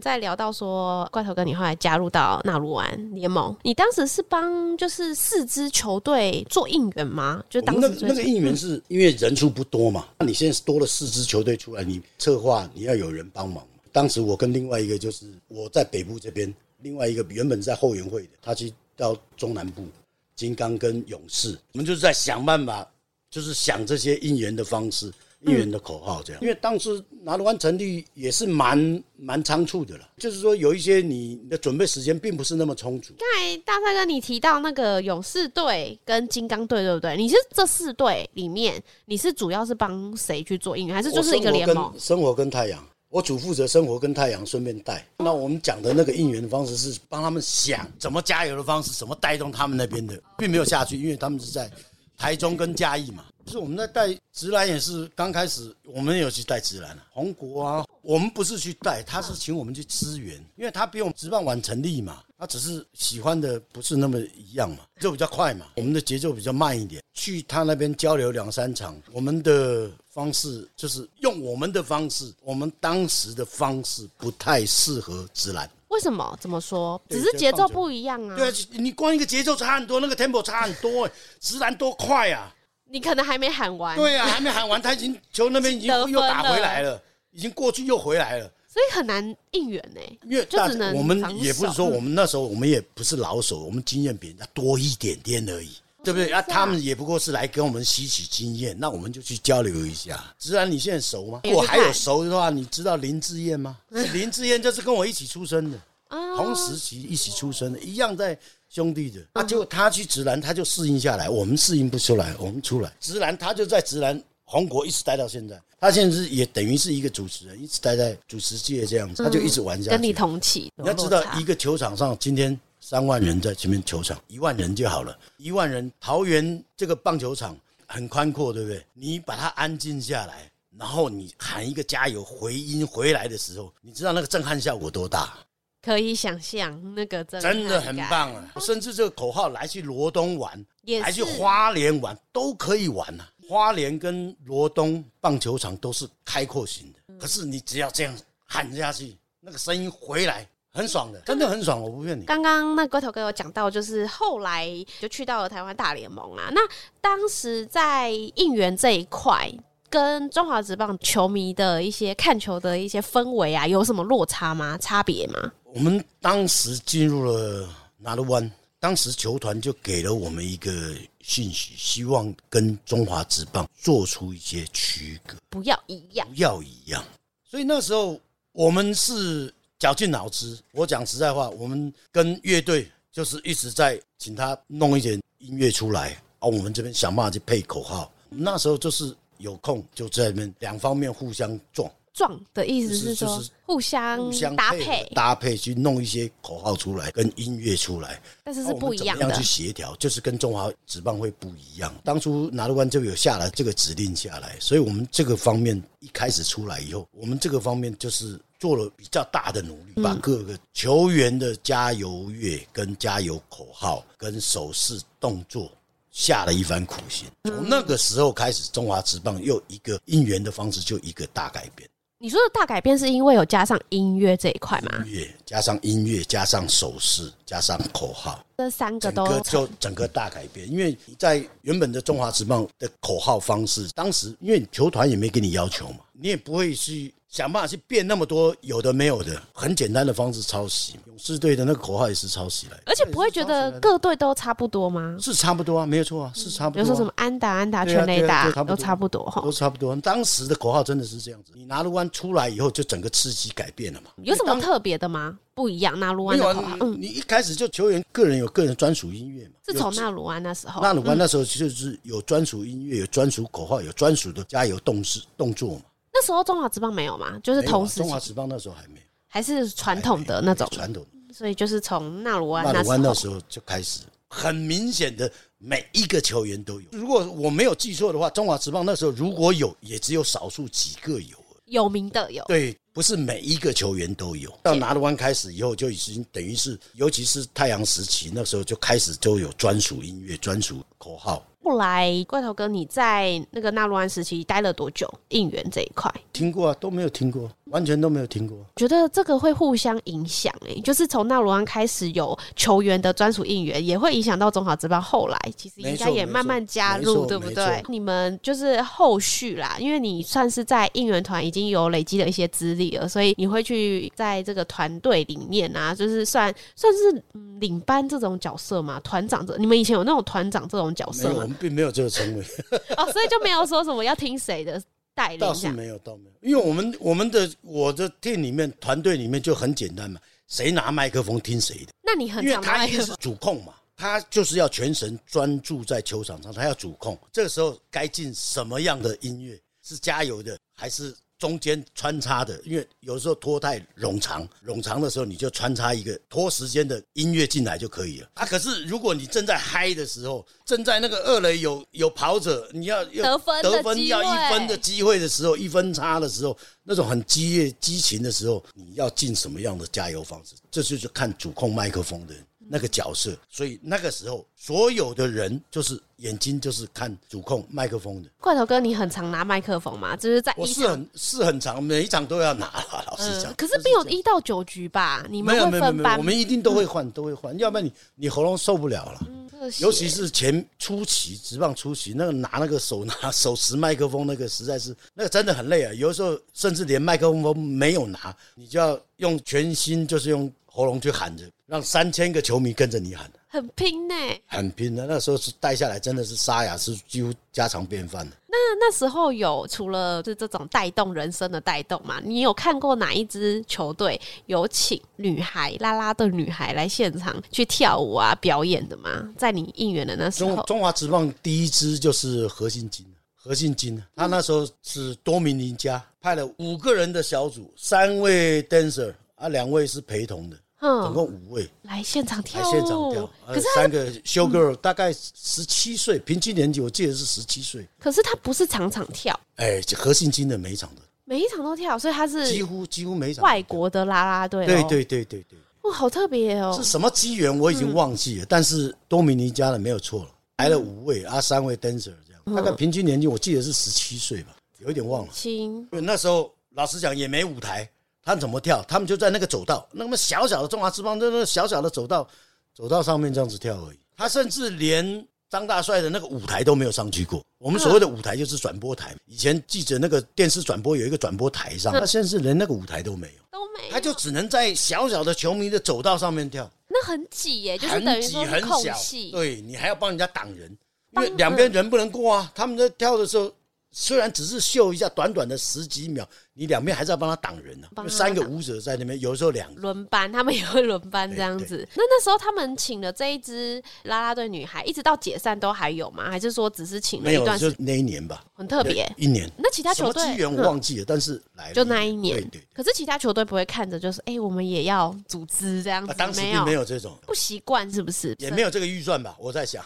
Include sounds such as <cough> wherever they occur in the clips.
在聊到说，怪头哥，你后来加入到纳鲁湾联盟，你当时是帮就是四支球队做应援吗？就当时那那个应援是因为人数不多嘛，那你现在是多了四支球队出来，你策划你要有人帮忙。当时我跟另外一个就是我在北部这边，另外一个原本在后援会的，他去到中南部，金刚跟勇士，我们就是在想办法，就是想这些应援的方式。应援的口号这样，因为当时纳鲁湾成立也是蛮蛮仓促的了，就是说有一些你的准备时间并不是那么充足。刚才大帅哥你提到那个勇士队跟金刚队，对不对？你是这四队里面，你是主要是帮谁去做应援，还是就是一个联盟？生活跟太阳，我主负责生活跟太阳，顺便带。那我们讲的那个应援的方式是帮他们想怎么加油的方式，怎么带动他们那边的，并没有下去，因为他们是在台中跟嘉义嘛。就是我们在带直男也是刚开始，我们有去带直男啊，红国啊，我们不是去带，他是请我们去支援，因为他比我们直棒晚成立嘛，他只是喜欢的不是那么一样嘛，就比较快嘛，我们的节奏比较慢一点，去他那边交流两三场，我们的方式就是用我们的方式，我们当时的方式不太适合直男。为什么？怎么说？只是节奏不一样啊。对啊，你光一个节奏差很多，那个 tempo 差很多，直男多快啊！你可能还没喊完，对啊，还没喊完，他已经球那边已经又打回来了，已经过去又回来了，所以很难应援呢。因为就只能我们也不是说我们那时候我们也不是老手，我们经验比人家多一点点而已，对不对？啊，他们也不过是来跟我们吸取经验，那我们就去交流一下。自然你现在熟吗？我还有熟的话，你知道林志燕吗？林志燕就是跟我一起出生的，同时期一起出生的，一样在。兄弟的，那结果他去直男，他就适应下来，我们适应不出来，我们出来直男，他就在直男红国一直待到现在。他现在是也等于是一个主持人，一直待在主持界这样子，他就一直玩下去。跟你同期，你要知道，一个球场上今天三万人在前面球场，一万人就好了，一万人。桃园这个棒球场很宽阔，对不对？你把它安静下来，然后你喊一个加油回音回来的时候，你知道那个震撼效果多大？可以想象那个真的，真的很棒啊！甚至这个口号来去罗东玩，来去花莲玩都可以玩啊。花莲跟罗东棒球场都是开阔型的，可是你只要这样喊下去，那个声音回来很爽的，真的很爽，我不骗你。刚刚那龟头哥有讲到，就是后来就去到了台湾大联盟啊。那当时在应援这一块，跟中华职棒球迷的一些看球的一些氛围啊，有什么落差吗？差别吗？我们当时进入了纳鲁湾，当时球团就给了我们一个信息，希望跟中华职棒做出一些区隔，不要一样，不要一样。所以那时候我们是绞尽脑汁。我讲实在话，我们跟乐队就是一直在请他弄一点音乐出来，而我们这边想办法去配口号。那时候就是有空就在那边两方面互相撞。撞的意思是说，互相互相搭配搭配去弄一些口号出来，跟音乐出来，但是是不一样的。怎样去协调，就是跟中华职棒会不一样。当初纳鲁湾就有下来这个指令下来，所以我们这个方面一开始出来以后，我们这个方面就是做了比较大的努力，把各个球员的加油乐、跟加油口号、跟手势动作下了一番苦心。从那个时候开始，中华职棒又一个应援的方式就一个大改变。你说的大改变是因为有加上音乐这一块吗？音乐加上音乐，加上手势，加上口号，这三个都整个就整个大改变。因为你在原本的中华职棒的口号方式，当时因为球团也没给你要求嘛，你也不会去想办法去变那么多有的没有的，很简单的方式抄袭。勇士队的那个口号也是抄袭来的，而且不会觉得各队都差不多吗？是差不多啊，没有错啊，是差不多、啊。比如说什么安打、安打、全雷打都差不多哈，都差不多。当时的口号真的是这样子。你拿鲁湾出来以后，就整个刺激改变了嘛？有什么特别的吗？不一样，纳鲁湾的口号。嗯，你一开始就球员个人有个人专属音乐嘛？是从纳鲁湾那时候。纳鲁湾那时候就是有专属音乐，有专属口号，有专属的加油动势动作嘛。那时候中华职棒没有嘛？就是同时，中华职棒那时候还没有，还是传统的那种传统。所以就是从纳鲁湾纳鲁湾那时候就开始，很明显的每一个球员都有。如果我没有记错的话，中华职棒那时候如果有，也只有少数几个有。有名的有，对，不是每一个球员都有。到纳鲁湾开始以后，就已经等于是，尤其是太阳时期，那时候就开始都有专属音乐、专属口号。后来，怪头哥，你在那个纳罗安时期待了多久？应援这一块听过啊，都没有听过，完全都没有听过。觉得这个会互相影响哎，就是从纳罗安开始有球员的专属应援，也会影响到中华职棒。后来其实应该也慢慢加入，对不对？你们就是后续啦，因为你算是在应援团已经有累积了一些资历了，所以你会去在这个团队里面啊，就是算算是领班这种角色嘛，团长这，你们以前有那种团长这种角色吗？并没有这个称谓 <laughs> 哦，所以就没有说什么要听谁的带领。倒是没有，倒没有，因为我们我们的我的店里面团队里面就很简单嘛，谁拿麦克风听谁的。那你很因为他是主控嘛，他就是要全神专注在球场上，他要主控。这个时候该进什么样的音乐？是加油的还是？中间穿插的，因为有时候拖太冗长，冗长的时候你就穿插一个拖时间的音乐进来就可以了。啊，可是如果你正在嗨的时候，正在那个二垒有有跑者，你要得分得分要一分的机会的时候，一分差的时候，那种很激烈激情的时候，你要进什么样的加油方式？这就是看主控麦克风的人。那个角色，所以那个时候所有的人就是眼睛就是看主控麦克风的。怪头哥，你很常拿麦克风吗？就是在我是很是很常，每一场都要拿。老实讲，可是没有一到九局吧？你们会分班？我们一定都会换，都会换，要不然你你喉咙受不了了。尤其是前初期直棒初期，那个拿那个手拿手持麦克风，那个实在是那个真的很累啊。有的时候甚至连麦克风没有拿，你就要用全心就是用。喉咙去喊着，让三千个球迷跟着你喊，很拼呢，很拼的。那时候是带下来，真的是沙哑，是几乎家常便饭的。那那时候有除了是这种带动人生的带动嘛？你有看过哪一支球队有请女孩拉拉的女孩来现场去跳舞啊表演的吗？在你应援的那时候，中中华职棒第一支就是何信金，何信金，他那时候是多米尼加派了五个人的小组，三位 dancer 啊，两位是陪同的。总共五位。来现场跳，来现场跳。可是三个 show girl 大概十七岁，平均年纪我记得是十七岁。可是他不是场场跳，哎，何信金的每一场的，每一场都跳，所以他是几乎几乎每一场外国的啦啦队。对对对对对，哇，好特别哦！是什么机缘我已经忘记了，但是多米尼加的没有错了，来了五位啊，三位 dancer 这样，大概平均年纪我记得是十七岁吧，有一点忘了。轻，那时候老实讲也没舞台。他怎么跳？他们就在那个走道，那么小小的中华之邦，那那个小小的走道，走道上面这样子跳而已。他甚至连张大帅的那个舞台都没有上去过。我们所谓的舞台就是转播台，以前记者那个电视转播有一个转播台上，他甚至连那个舞台都没有，都没有，他就只能在小小的球迷的走道上面跳。那很挤耶，就是等于说很小，对，你还要帮人家挡人，因为两边人不能过啊。他们在跳的时候，虽然只是秀一下，短短的十几秒。你两边还是要帮他挡人呢、啊，三个舞者在那边，有的时候两个轮班，他们也会轮班这样子。那那时候他们请了这一支啦啦队女孩，一直到解散都还有吗？还是说只是请了一段时间？就那一年吧，很特别，一年。那其他球队机缘我忘记了，但是来就那一年。对对。可是其他球队不会看着，就是哎，我们也要组织这样子。当时并没有这种，不习惯是不是？也没有这个预算吧？我在想，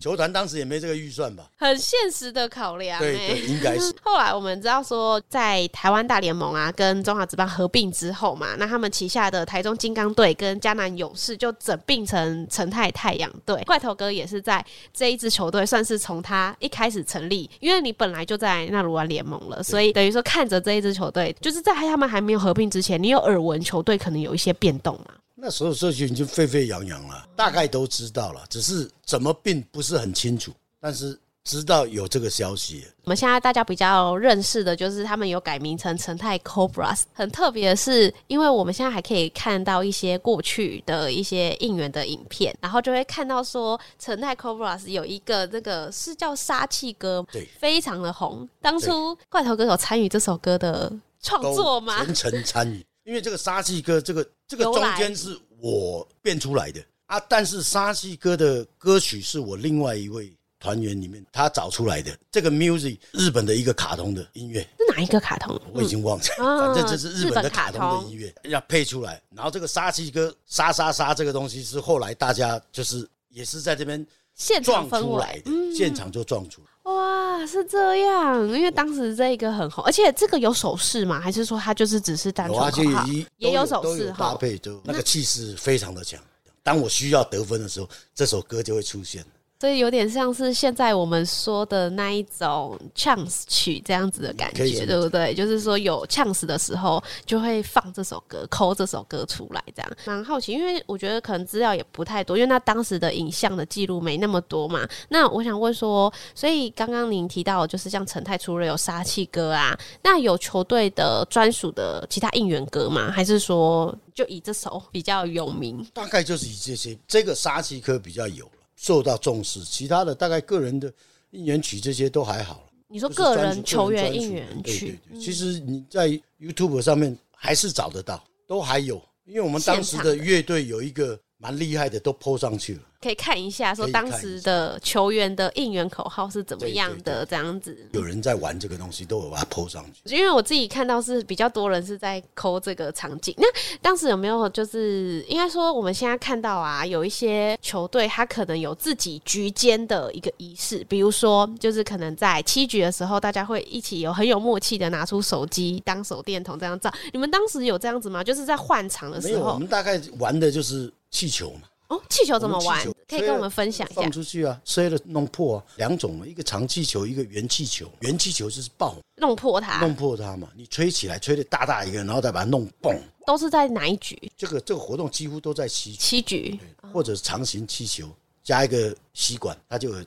球团当时也没这个预算吧？很现实的考量。对对，应该是。<laughs> 后来我们知道说，在台湾大联联盟啊，跟中华职棒合并之后嘛，那他们旗下的台中金刚队跟迦南勇士就整并成诚泰太阳队。怪头哥也是在这一支球队，算是从他一开始成立，因为你本来就在那鲁湾联盟了，所以等于说看着这一支球队，就是在他们还没有合并之前，你有耳闻球队可能有一些变动嘛？那时候社群已经沸沸扬扬了，大概都知道了，只是怎么并不是很清楚，但是。知道有这个消息。我们现在大家比较认识的就是他们有改名成成泰 Cobras。很特别的是，因为我们现在还可以看到一些过去的一些应援的影片，然后就会看到说成泰 Cobras 有一个那个是叫杀气歌，对，非常的红。当初怪头哥有参与这首歌的创作吗？全程参与，因为这个沙气歌，这个这个中间是我变出来的啊，但是沙气歌的歌曲是我另外一位。团员里面，他找出来的这个 music，日本的一个卡通的音乐，是哪一个卡通？我已经忘记了，嗯、<laughs> 反正这是日本的卡通的音乐，要配出来。然后这个沙气歌，沙沙沙这个东西是后来大家就是也是在这边现场出来的，嗯、现场就撞出来。哇，是这样，因为当时这个很红，而且这个有手势吗？还是说它就是只是单纯口号？也有手势搭配，就那个气势非常的强。当我需要得分的时候，这首歌就会出现。所以有点像是现在我们说的那一种 chance 曲这样子的感觉，对不对？就是说有 chance 的时候就会放这首歌，抠这首歌出来，这样蛮好奇。因为我觉得可能资料也不太多，因为那当时的影像的记录没那么多嘛。那我想问说，所以刚刚您提到就是像陈泰除了有杀气歌啊，那有球队的专属的其他应援歌吗？还是说就以这首比较有名？大概就是以这些，这个杀气歌比较有。受到重视，其他的大概个人的应援曲这些都还好。你说个人球员应援曲，其实你在 YouTube 上面还是找得到，都还有，因为我们当时的。乐队有一个蛮厉害的，都 PO 上去了。可以看一下，说当时的球员的应援口号是怎么样的，这样子。有人在玩这个东西，都有把它 PO 上去。因为我自己看到是比较多人是在抠这个场景。那当时有没有就是应该说我们现在看到啊，有一些球队他可能有自己局间的一个仪式，比如说就是可能在七局的时候，大家会一起有很有默契的拿出手机当手电筒这样照。你们当时有这样子吗？就是在换场的时候。我们大概玩的就是气球嘛。哦，气球怎么玩？可以跟我们分享一下。放出去啊，摔了弄破啊，两种嘛，一个长气球，一个圆气球。圆气球就是爆，弄破它，弄破它嘛。你吹起来，吹的大大一个，然后再把它弄崩。都是在哪一局？这个这个活动几乎都在七七局，或者是长形气球加一个吸管，它就有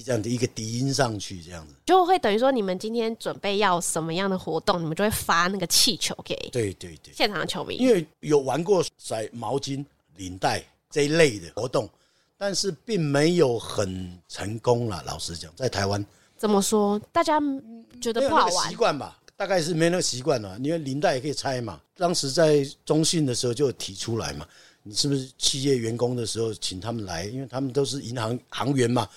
哔这样的一个低音上去，这样子就会等于说你们今天准备要什么样的活动，你们就会发那个气球给对对对现场的球迷，因为有玩过甩毛巾。领带这一类的活动，但是并没有很成功啦。老实讲，在台湾怎么说？大家觉得不好玩？习惯吧，大概是没那个习惯了。因为领带也可以拆嘛。当时在中信的时候就提出来嘛，你是不是企业员工的时候请他们来？因为他们都是银行行员嘛，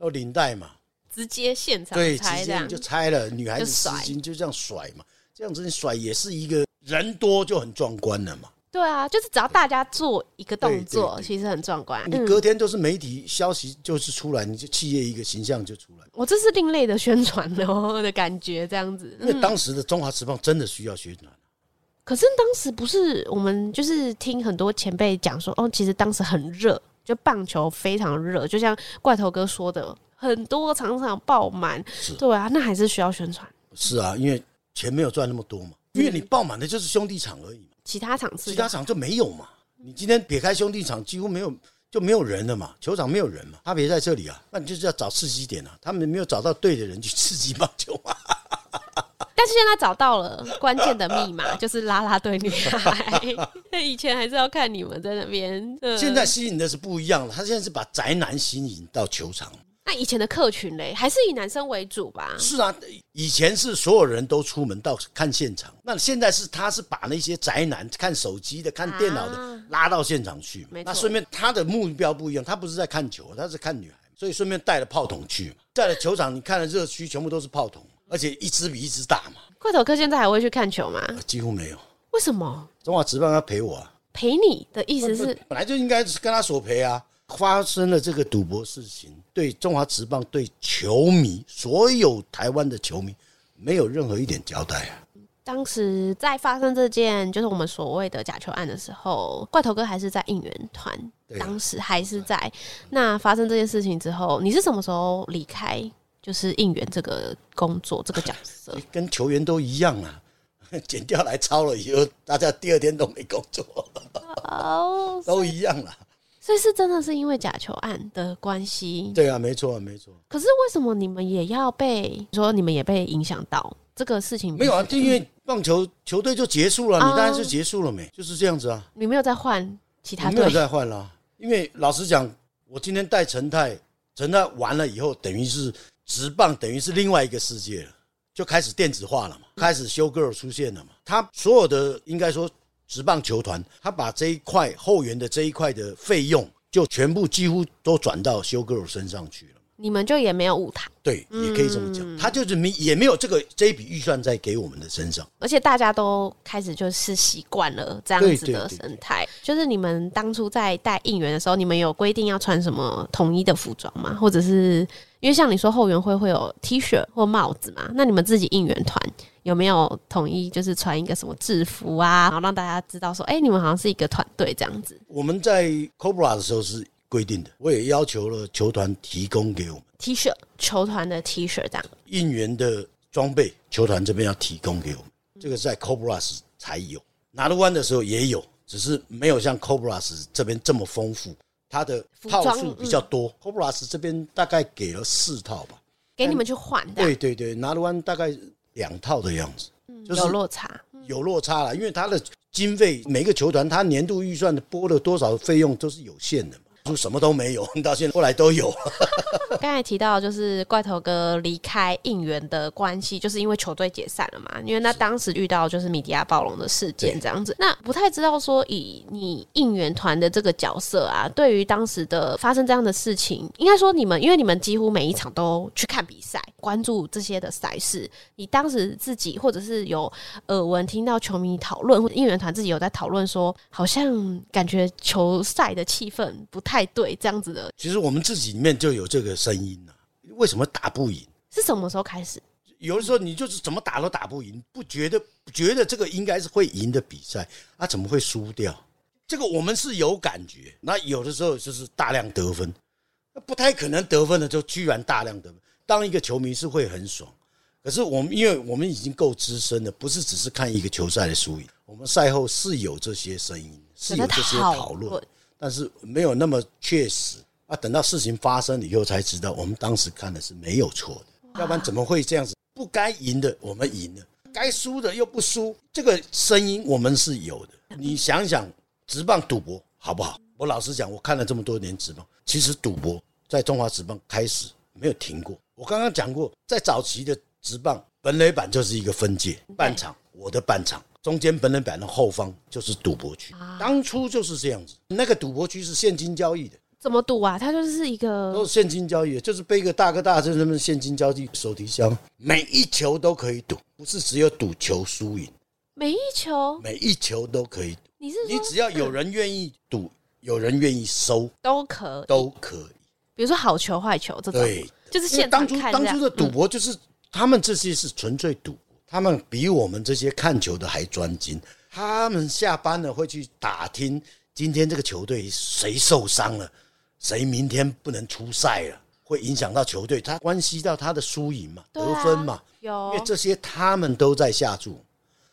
要领带嘛，直接现场对，直接就拆了。女孩子丝巾就这样甩嘛，这样子你甩也是一个人多就很壮观了嘛。对啊，就是只要大家做一个动作，其实很壮观。你隔天都是媒体消息就是出来，你就企业一个形象就出来。我这是另类的宣传哦 <laughs> 的感觉，这样子。因为当时的中华时报真的需要宣传。可是当时不是我们就是听很多前辈讲说，哦，其实当时很热，就棒球非常热，就像怪头哥说的，很多场场爆满。对啊，那还是需要宣传。是啊，因为钱没有赚那么多嘛，因为你爆满的就是兄弟场而已嘛。其他场次，其他场就没有嘛？你今天撇开兄弟场，几乎没有，就没有人了嘛？球场没有人嘛？他别在这里啊，那你就是要找刺激点啊。他们没有找到对的人去刺激棒球嘛？但是现在找到了关键的密码，<laughs> 就是啦啦队女孩。<laughs> 以前还是要看你们在那边。现在吸引的是不一样了，他现在是把宅男吸引到球场。那以前的客群嘞，还是以男生为主吧？是啊，以前是所有人都出门到看现场，那现在是他是把那些宅男看手机的、看电脑的拉到现场去。啊、那顺便他的目标不一样，他不是在看球，他是看女孩，所以顺便带了炮筒去。在了球场，你看了热区全部都是炮筒，而且一支比一支大嘛。怪头哥现在还会去看球吗？几乎没有。为什么？中华职棒要陪我啊？陪你的意思是？本来就应该是跟他索赔啊。发生了这个赌博事情，对中华职棒、对球迷、所有台湾的球迷，没有任何一点交代啊！当时在发生这件就是我们所谓的假球案的时候，怪头哥还是在应援团，当时还是在。那发生这件事情之后，你是什么时候离开？就是应援这个工作这个角色，<laughs> 跟球员都一样啊，<laughs> 剪掉来抄了以后，大家第二天都没工作，<laughs> 哦，都一样了。所以是真的是因为假球案的关系。对啊，没错啊，没错。可是为什么你们也要被说你们也被影响到这个事情？没有啊，就因为棒球球队就结束了，你当然是结束了没？就是这样子啊。你没有再换其他队？没有再换了，因为老实讲，我今天带陈泰，陈泰完了以后，等于是直棒，等于是另外一个世界了，就开始电子化了嘛，开始修 girl 出现了嘛。他所有的应该说。直棒球团，他把这一块后援的这一块的费用，就全部几乎都转到修 girl 身上去了。你们就也没有舞台，对，也可以这么讲。他就是没也没有这个这一笔预算在给我们的身上。而且大家都开始就是习惯了这样子的生态。就是你们当初在带应援的时候，你们有规定要穿什么统一的服装吗？或者是因为像你说后援会会有 T 恤或帽子嘛？那你们自己应援团？有没有统一就是穿一个什么制服啊，然后让大家知道说，哎、欸，你们好像是一个团队这样子。我们在 Cobra 的时候是规定的，我也要求了球团提供给我们 T 恤，球团的 T 恤这样。应援的装备，球团这边要提供给我们，这个在 Cobras 才有。拿督湾的时候也有，只是没有像 Cobras 这边这么丰富，它的套数比较多。嗯、Cobras 这边大概给了四套吧，给你们去换。对对对，拿督湾大概。两套的样子，就是有落差，有落差了，因为它的经费，每个球团他年度预算的拨了多少费用都是有限的嘛。就什么都没有，<laughs> 到现在后来都有。<laughs> 刚才提到就是怪头哥离开应援的关系，就是因为球队解散了嘛。因为那当时遇到就是米迪亚暴龙的事件这样子。那不太知道说以你应援团的这个角色啊，对于当时的发生这样的事情，应该说你们因为你们几乎每一场都去看比赛，关注这些的赛事。你当时自己或者是有耳闻听到球迷讨论，或者应援团自己有在讨论说，好像感觉球赛的气氛不太。对，这样子的，其实我们自己里面就有这个声音呢。为什么打不赢？是什么时候开始？有的时候你就是怎么打都打不赢，不觉得觉得这个应该是会赢的比赛，啊，怎么会输掉？这个我们是有感觉。那有的时候就是大量得分，那不太可能得分的，就居然大量得分。当一个球迷是会很爽，可是我们因为我们已经够资深了，不是只是看一个球赛的输赢，我们赛后是有这些声音，是有这些讨论。但是没有那么确实啊！等到事情发生以后才知道，我们当时看的是没有错的，要不然怎么会这样子？不该赢的我们赢了，该输的又不输，这个声音我们是有的。你想想，职棒赌博好不好？我老实讲，我看了这么多年职棒，其实赌博在中华职棒开始没有停过。我刚刚讲过，在早期的职棒，本垒板就是一个分界，半场我的半场。中间本垒板的后方就是赌博区，当初就是这样子。那个赌博区是现金交易的，怎么赌啊？它就是一个都是现金交易，就是背个大哥大，就是那么现金交易手提箱，每一球都可以赌，不是只有赌球输赢。每一球，每一球都可以赌。你是你只要有人愿意赌，<laughs> 有人愿意收，都可以都可以。比如说好球坏球这种，对，就是现当初当初的赌博就是他们这些是纯粹赌。他们比我们这些看球的还专精。他们下班了会去打听今天这个球队谁受伤了，谁明天不能出赛了，会影响到球队，他关系到他的输赢嘛，得分嘛。有，因为这些他们都在下注，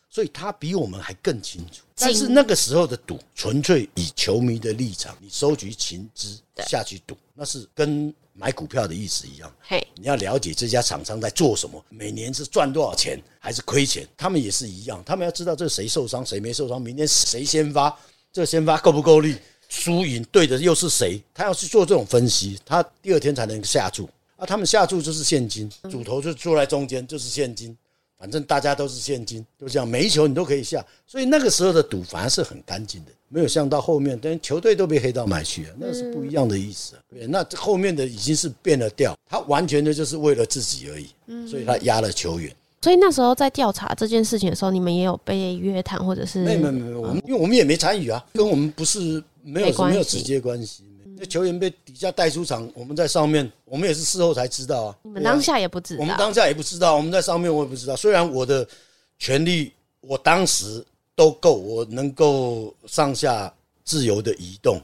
所以他比我们还更清楚。但是那个时候的赌，纯粹以球迷的立场，你收集情资下去赌，那是跟。买股票的意思一样，嘿，你要了解这家厂商在做什么，每年是赚多少钱还是亏钱，他们也是一样，他们要知道这谁受伤谁没受伤，明天谁先发，这个先发够不够力，输赢对的又是谁，他要去做这种分析，他第二天才能下注啊。他们下注就是现金，主头就坐在中间就是现金，反正大家都是现金，就这样，每一球你都可以下，所以那个时候的赌反而是很干净的。没有像到后面，等球队都被黑到买去了，那是不一样的意思。对，那后面的已经是变了调，他完全的就是为了自己而已，所以他压了球员。所以那时候在调查这件事情的时候，你们也有被约谈，或者是？没有没有没有，我们因为我们也没参与啊，跟我们不是没有没有直接关系。那球员被底下带出场，我们在上面，我们也是事后才知道啊。你们当下也不知道，我们当下也不知道，我们在上面我也不知道。虽然我的权利，我当时。都够，我能够上下自由的移动，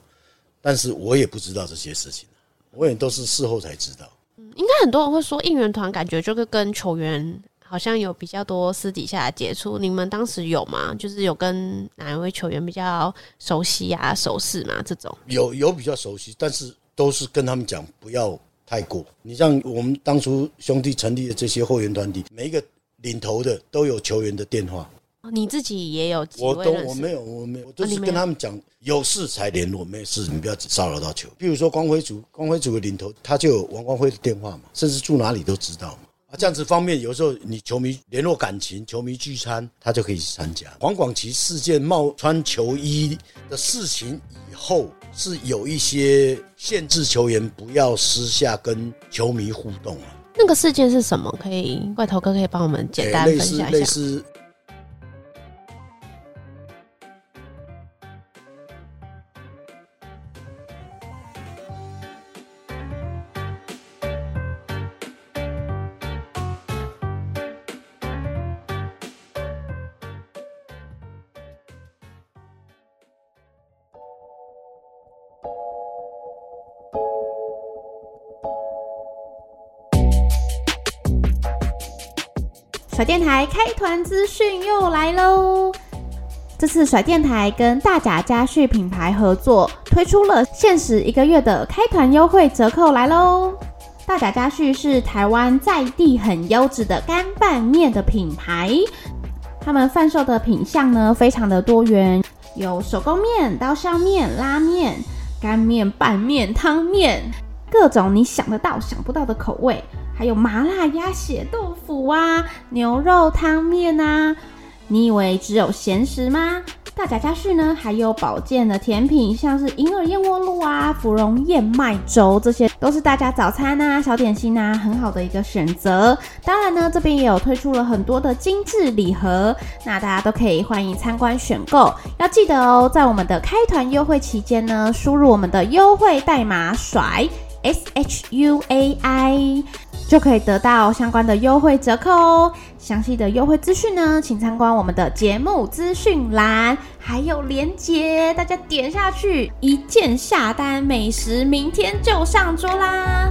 但是我也不知道这些事情，我也都是事后才知道。嗯，应该很多人会说应援团感觉就是跟球员好像有比较多私底下的接触，你们当时有吗？就是有跟哪一位球员比较熟悉啊、熟识嘛？这种有有比较熟悉，但是都是跟他们讲不要太过。你像我们当初兄弟成立的这些后援团体，每一个领头的都有球员的电话。你自己也有几位？我都我没有，我没有，我都是跟他们讲，有事才联络，没事你不要骚扰到球。比如说光辉组，光辉组的领头他就有王光辉的电话嘛，甚至住哪里都知道嘛。啊，这样子方面，有时候你球迷联络感情，球迷聚餐，他就可以去参加。黄广琪事件冒穿球衣的事情以后，是有一些限制球员不要私下跟球迷互动了。那个事件是什么？可以怪头哥可以帮我们简单分享一下。类似。甩电台开团资讯又来喽！这次甩电台跟大甲佳旭品牌合作，推出了限时一个月的开团优惠折扣来喽！大甲佳旭是台湾在地很优质的干拌面的品牌，他们贩售的品项呢非常的多元，有手工面、刀削面、拉面、干面、拌面、汤面，各种你想得到想不到的口味。还有麻辣鸭血豆腐啊，牛肉汤面啊，你以为只有咸食吗？大甲佳旭呢，还有保健的甜品，像是银耳燕窝露啊、芙蓉燕麦粥，这些都是大家早餐啊、小点心啊很好的一个选择。当然呢，这边也有推出了很多的精致礼盒，那大家都可以欢迎参观选购。要记得哦，在我们的开团优惠期间呢，输入我们的优惠代码甩 S H U A I。就可以得到相关的优惠折扣哦。详细的优惠资讯呢，请参观我们的节目资讯栏，还有链接，大家点下去，一键下单，美食明天就上桌啦！